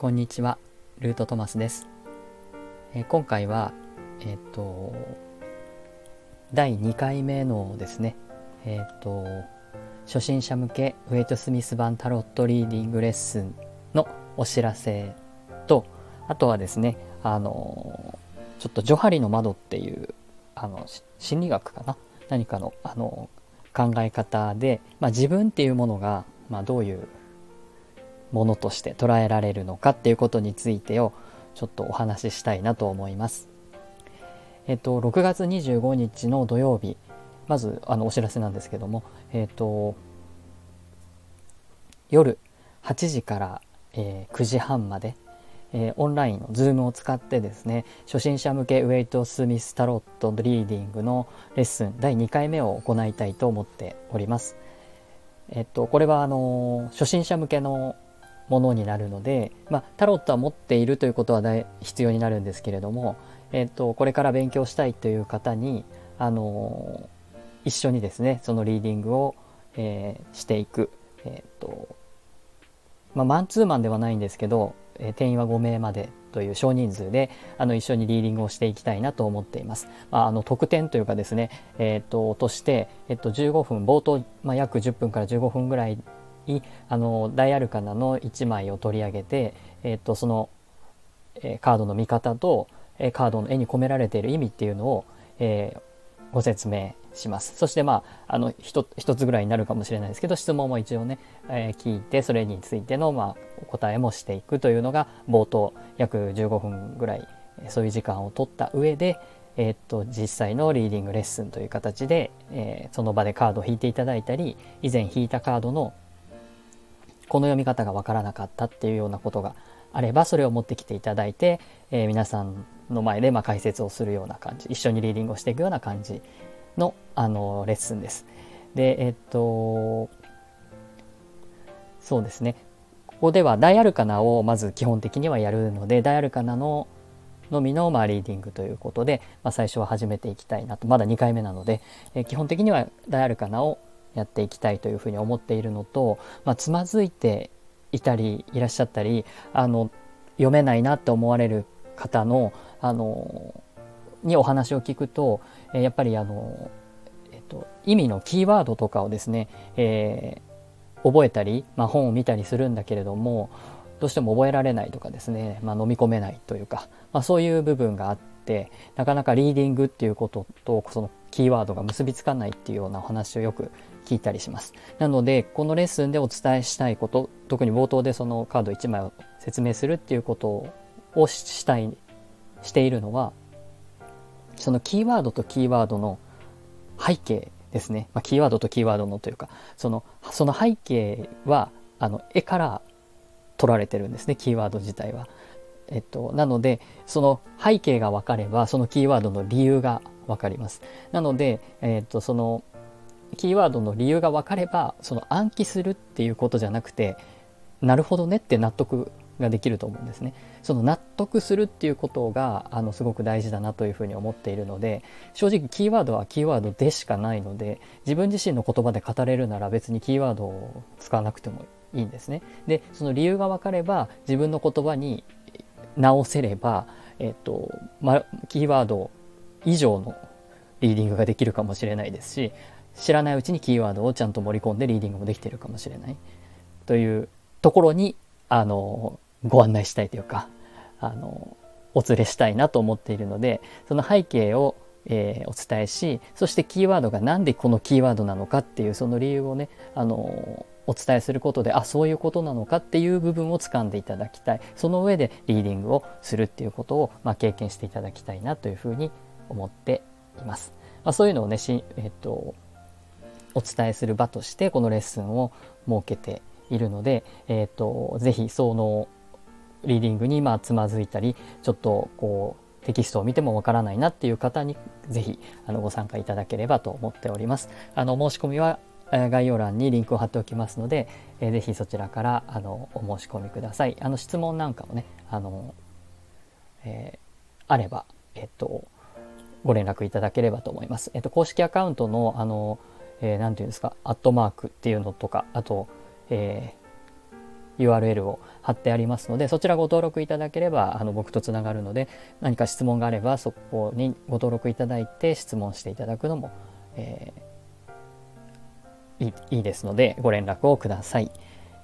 こんにちは、ルートトマスです。えー今回は、えっ、と、第2回目のですね、えっ、と、初心者向けウェイトスミス版タロットリーディングレッスンのお知らせと、あとはですね、あの、ちょっとジョハリの窓っていう、あの、心理学かな？何かの、あの、考え方で、まあ、自分っていうものが、まあ、どういうものとして捉えられるのかっていうことについてをちょっとお話ししたいなと思います。えっと、6月25日の土曜日、まずあのお知らせなんですけども、えっと、夜8時から、えー9時半まで、えーオンラインの Zoom を使ってですね、初心者向けウェイト・スミス・タロットリーディングのレッスン第2回目を行いたいと思っております。えっと、これはあの初心者向けのものになるので、まあ、タロットは持っているということは必要になるんですけれども、えっと、これから勉強したいという方に、あの一緒にですねそのリーディングを、えーしていく、えっとまあ、マンツーマンではないんですけど、えー定員は5名までという少人数であの一緒にリーディングをしていきたいなと思っています。まあ、あの特典というかですね、えー、ととして、えっと15分冒頭、まあ、約10分から15分ぐらいいあの大アルカナの1枚を取り上げて、えっとその、えカードの見方と、えカードの絵に込められている意味っていうのを、えご説明します。そしてまあ、あの、一一つぐらいになるかもしれないですけど、質問も一応ね、えー聞いて、それについての、まあ、お答えもしていくというのが、冒頭、約15分ぐらい、そういう時間を取った上で、えーっと、実際のリーディングレッスンという形で、えーその場でカードを引いていただいたり、以前引いたカードの、この読み方がわからなかったっていうようなことがあれば、それを持ってきていただいて、えー皆さんの前でまあ解説をするような感じ、一緒にリーディングをしていくような感じの、あのレッスンです。で、えっと、そうですね。ここでは大アルカナをまず基本的にはやるので、大アルカナののみのまあリーディングということで、まあ、最初は始めていきたいなと、まだ2回目なので、えー基本的には大アルカナをやっていきたいというふうに思っているのと、まあ、つまずいていたりいらっしゃったりあの読めないなって思われる方のあのにお話を聞くと、やっぱりあの、えっと、意味のキーワードとかをですね、えー覚えたり、まあ、本を見たりするんだけれどもどうしても覚えられないとかですね、まあ、飲み込めないというか、まあ、そういう部分があってなかなかリーディングっていうこととそのキーワードが結びつかないっていうようなお話をよく聞いたりします。なのでこのレッスンでお伝えしたいこと特に冒頭でそのカード1枚を説明するっていうことをしたいしているのはそのキーワードとキーワードの背景ですね、まあ、キーワードとキーワードのというかそのその背景はあの絵から取られてるんですねキーワード自体は。えっと、なのでその背景が分かればそのキーワードの理由が分かります。なので、えっと、そのキーワードの理由が分かればその暗記するっていうことじゃなくてなるほどねって納得ができると思うんですね。その納得するっていうことがあのすごく大事だなというふうに思っているので正直キーワードはキーワードでしかないので自分自身の言葉で語れるなら別にキーワードを使わなくてもいいんですね。でその理由が分かれば自分の言葉に直せれば、えっとま、キーワード以上のリーディングができるかもしれないですし知らないうちにキーワードをちゃんと盛り込んでリーディングもできているかもしれないというところにあのご案内したいというかあのお連れしたいなと思っているのでその背景を、えーお伝えしそしてキーワードが何でこのキーワードなのかっていうその理由をねあのお伝えすることであそういうことなのかっていう部分を掴んでいただきたいその上でリーディングをするっていうことを、まあ、経験していただきたいなというふうに思っています。まあ、そういうのをねし、えっとお伝えする場としてこのレッスンを設けているので、えっとぜひそのリーディングにまあつまずいたりちょっとこうテキストを見てもわからないなっていう方にぜひあのご参加いただければと思っております。あの申し込みは概要欄にリンクを貼っておきますので、えーぜひそちらからあのお申し込みください。あの質問なんかもね、あの、えーあれば、えっと、ご連絡いただければと思います。えっと、公式アカウントの、あの、えーていうんですか、アットマークっていうのとか、あと、えー URL を貼ってありますのでそちらご登録いただければあの僕とつながるので何か質問があればそこにご登録いただいて質問していただくのも、えー、いいいですのでご連絡をください。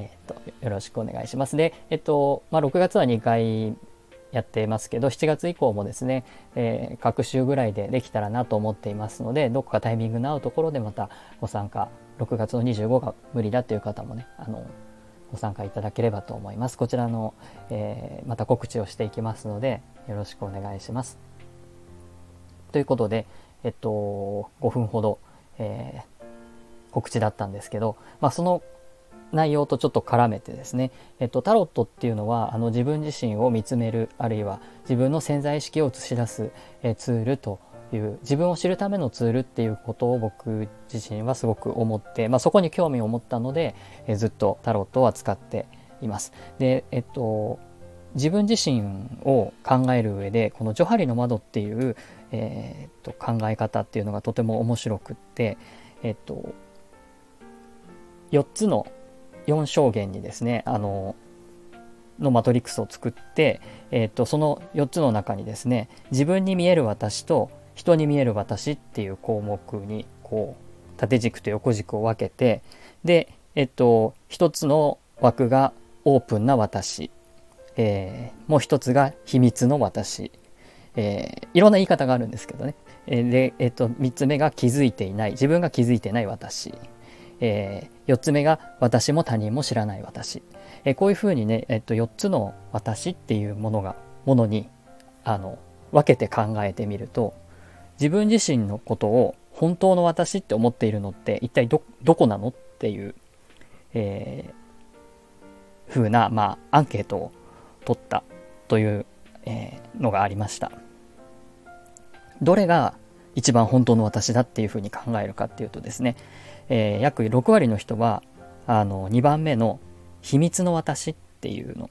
えーと、よろしくお願いします。で、えっとまあ、6月は2回やってますけど7月以降もですね、えー、各週ぐらいでできたらなと思っていますのでどこかタイミングの合うところでまたご参加6月の25が無理だという方もねあのご参加いただければと思います。こちらの、えー、また告知をしていきますのでよろしくお願いします。ということでえっと5分ほど、えー、告知だったんですけど、まあ、その内容とちょっと絡めてですね、えっと、タロットっていうのはあの自分自身を見つめるあるいは自分の潜在意識を映し出す、えツールという自分を知るためのツールっていうことを僕自身はすごく思って、まあ、そこに興味を持ったので、えずっとタロットは使っています。で、えっと、自分自身を考える上でこの「ジョハリの窓」っていう、えー、っと考え方っていうのがとても面白くって、えっと、4つの4象限にですねあののマトリックスを作って、えーと、その4つの中にですね自分に見える私と人に見える私っていう項目にこう縦軸と横軸を分けてでえっ、と1つの枠がオープンな私、えー、もう1つが秘密の私、えー、いろんな言い方があるんですけどね、で、えっと3つ目が気づいていない自分が気づいてない私。えー、4つ目が私も他人も知らない私、えー、こういうふうにね、えっと、4つの私っていうものがものにあの分けて考えてみると自分自身のことを本当の私って思っているのって一体どどこなのっていう、えー、ふうな、まあ、アンケートを取ったという、えー、のがありました。どれが一番本当の私だっていうふうに考えるかっていうとですね、えー、約6割の人はあの2番目の秘密の私っていうの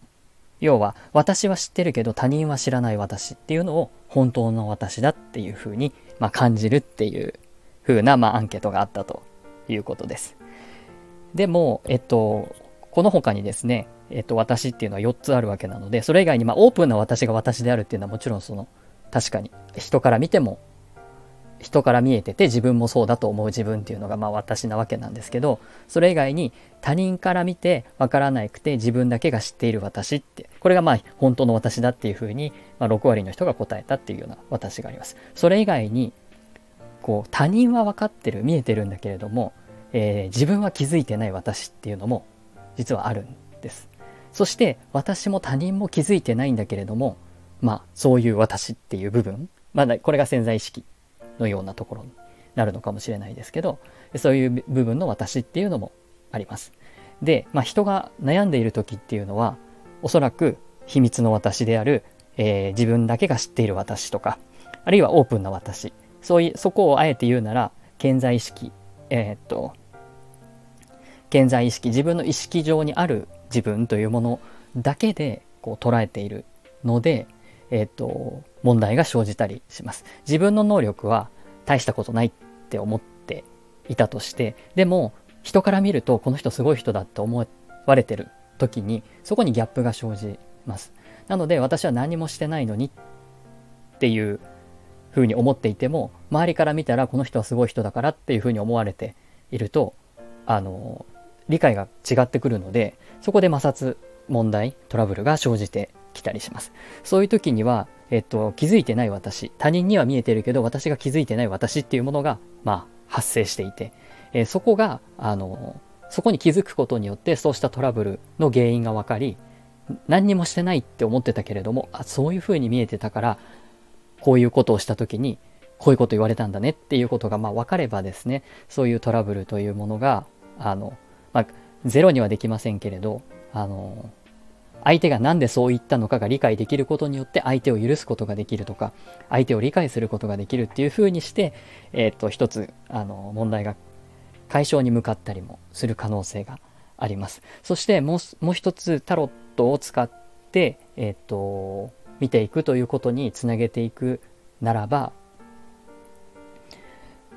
要は私は知ってるけど他人は知らない私っていうのを本当の私だっていうふうに、まあ、感じるっていうふうな、まあ、アンケートがあったということです。でも、えっと、この他にですね、えっと、私っていうのは4つあるわけなので、それ以外に、まあ、オープンな私が私であるっていうのはもちろんその、確かに人から見ても人から見えてて自分もそうだと思う自分っていうのがまあ私なわけなんですけどそれ以外に他人から見てわからなくて自分だけが知っている私ってこれがまあ本当の私だっていうふうに、まあ、6割の人が答えたっていうような私があります。それ以外にこう他人は分かってる見えてるんだけれども、えー、自分は気づいてない私っていうのも実はあるんです。そして私も他人も気づいてないんだけれどもまあそういう私っていう部分まだこれが潜在意識のようなところになるのかもしれないですけどそういう部分の私っていうのもあります。で、まあ、人が悩んでいる時っていうのはおそらく秘密の私である、えー、自分だけが知っている私とかあるいはオープンな私そういうそこをあえて言うなら健在意識えー、っと健在意識自分の意識上にある自分というものだけでこう捉えているのでえっ、と、問題が生じたりします。自分の能力は大したことないって思っていたとして、でも、人から見るとこの人すごい人だって思われてる時に、そこにギャップが生じます。なので、私は何もしてないのにっていうふうに思っていても、周りから見たらこの人はすごい人だからっていうふうに思われていると、あの、理解が違ってくるので、そこで摩擦、問題、トラブルが生じて来たりします。そういう時には、えっと、気づいてない私、他人には見えてるけど、私が気づいてない私っていうものが、まあ、発生していて、えー、そこが、あの、そこに気づくことによって、そうしたトラブルの原因が分かり、何にもしてないって思ってたけれども、あ、そういう風に見えてたから、こういうことをした時に、こういうこと言われたんだねっていうことが、まあ、分かればですね、そういうトラブルというものが、あの、まあ、ゼロにはできませんけれど、あの、相手が何でそう言ったのかが理解できることによって相手を許すことができるとか相手を理解することができるっていうふうにして、えー、と一つあの問題が解消に向かったりもする可能性があります。そしてもうもう一つタロットを使って、えーと見ていくということにつなげていくならば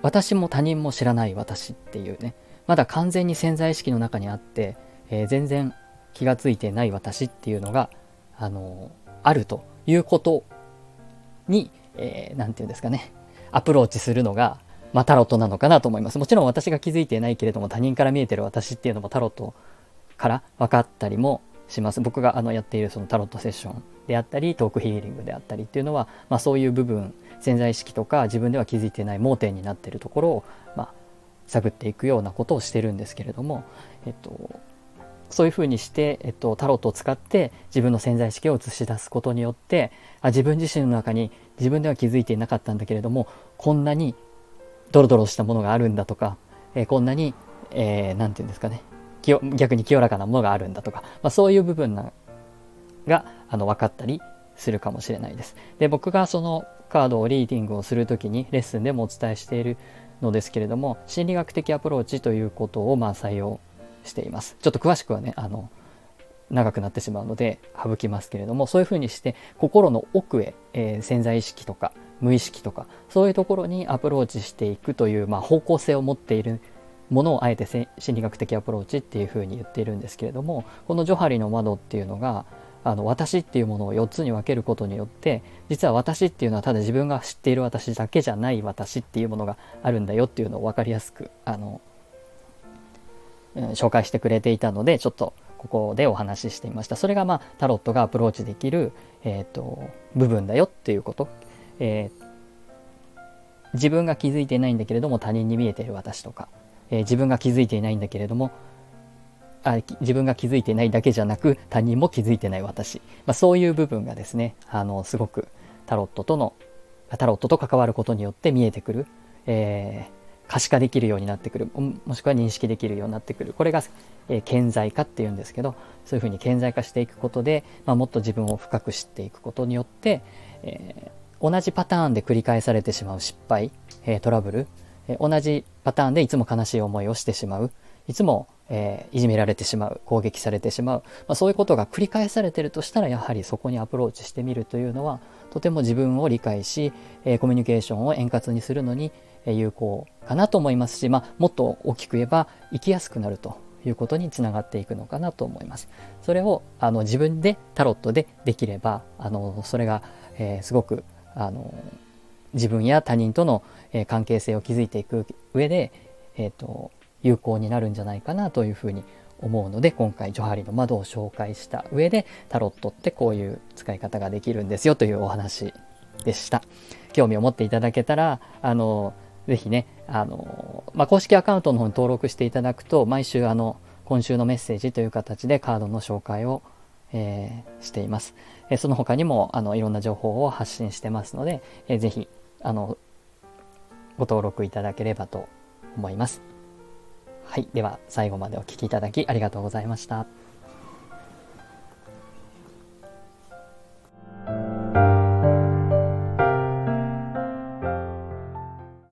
私も他人も知らない私っていうねまだ完全に潜在意識の中にあって、えー、全然気がついてない私っていうのが、あの、あるということに、えー、て言うんですかね、アプローチするのが、まあ、タロットなのかなと思います。もちろん私が気づいてないけれども、他人から見えてる私っていうのもタロットから分かったりもします。僕があのやっているそのタロットセッションであったり、トークヒーリングであったりっていうのは、まあ、そういう部分、潜在意識とか自分では気づいてない盲点になってるところを、まあ、探っていくようなことをしてるんですけれども、えっと、そういうふうにして、えっと、タロットを使って自分の潜在意識を映し出すことによってあ自分自身の中に自分では気づいていなかったんだけれどもこんなにドロドロしたものがあるんだとか、えー、こんなに何、えー、て言うんですかね逆に清らかなものがあるんだとか、まあ、そういう部分があの分かったりするかもしれないです。で僕がそのカードをリーディングをする時にレッスンでもお伝えしているのですけれども心理学的アプローチということをまあ採用しています。ちょっと詳しくはねあの長くなってしまうので省きますけれどもそういうふうにして心の奥へ、えー、潜在意識とか無意識とかそういうところにアプローチしていくという、まあ、方向性を持っているものをあえて心理学的アプローチっていうふうに言っているんですけれどもこのジョハリの窓っていうのがあの私っていうものを4つに分けることによって実は私っていうのはただ自分が知っている私だけじゃない私っていうものがあるんだよっていうのを分かりやすくあの、紹介してくれていたのでちょっとここでお話ししていました。それがまあタロットがアプローチできる、えーと、部分だよっていうこと、えー、自分が気づいていないんだけれども他人に見えている私とか、えー、自分が気づいていないんだけれどもあ自分が気づいてないだけじゃなく他人も気づいてない私、まあ、そういう部分がですねあのすごくタロットとのタロットと関わることによって見えてくる、えー、可視化できるようになってくる。もしくは認識できるようになってくる。これが、えー、顕在化っていうんですけどそういうふうに顕在化していくことで、まあ、もっと自分を深く知っていくことによって、えー、同じパターンで繰り返されてしまう失敗、えトラブル、え同じパターンでいつも悲しい思いをしてしまう。いつもえー、いじめられてしまう攻撃されてしまう、まあ、そういうことが繰り返されてるとしたらやはりそこにアプローチしてみるというのはとても自分を理解し、えー、コミュニケーションを円滑にするのに有効かなと思いますし、まあ、もっと大きく言えば生きやすくなるということにつながっていくのかなと思います。それをあの自分でタロットでできればあのそれが、えー、すごくあの自分や他人との、えー、関係性を築いていく上で、えーと有効になるんじゃないかなというふうに思うので今回ジョハリの窓を紹介した上でタロットってこういう使い方ができるんですよというお話でした。興味を持っていただけたらあのぜひねあの、まあ、公式アカウントの方に登録していただくと毎週あの今週のメッセージという形でカードの紹介を、えー、しています、えー、その他にもあのいろんな情報を発信してますので、えー、ぜひあのご登録いただければと思います。はい。では、最後までお聴きいただきありがとうございました。